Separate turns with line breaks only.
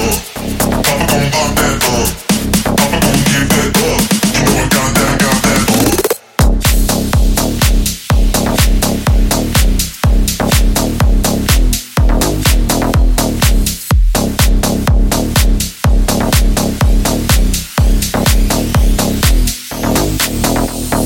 Whoa.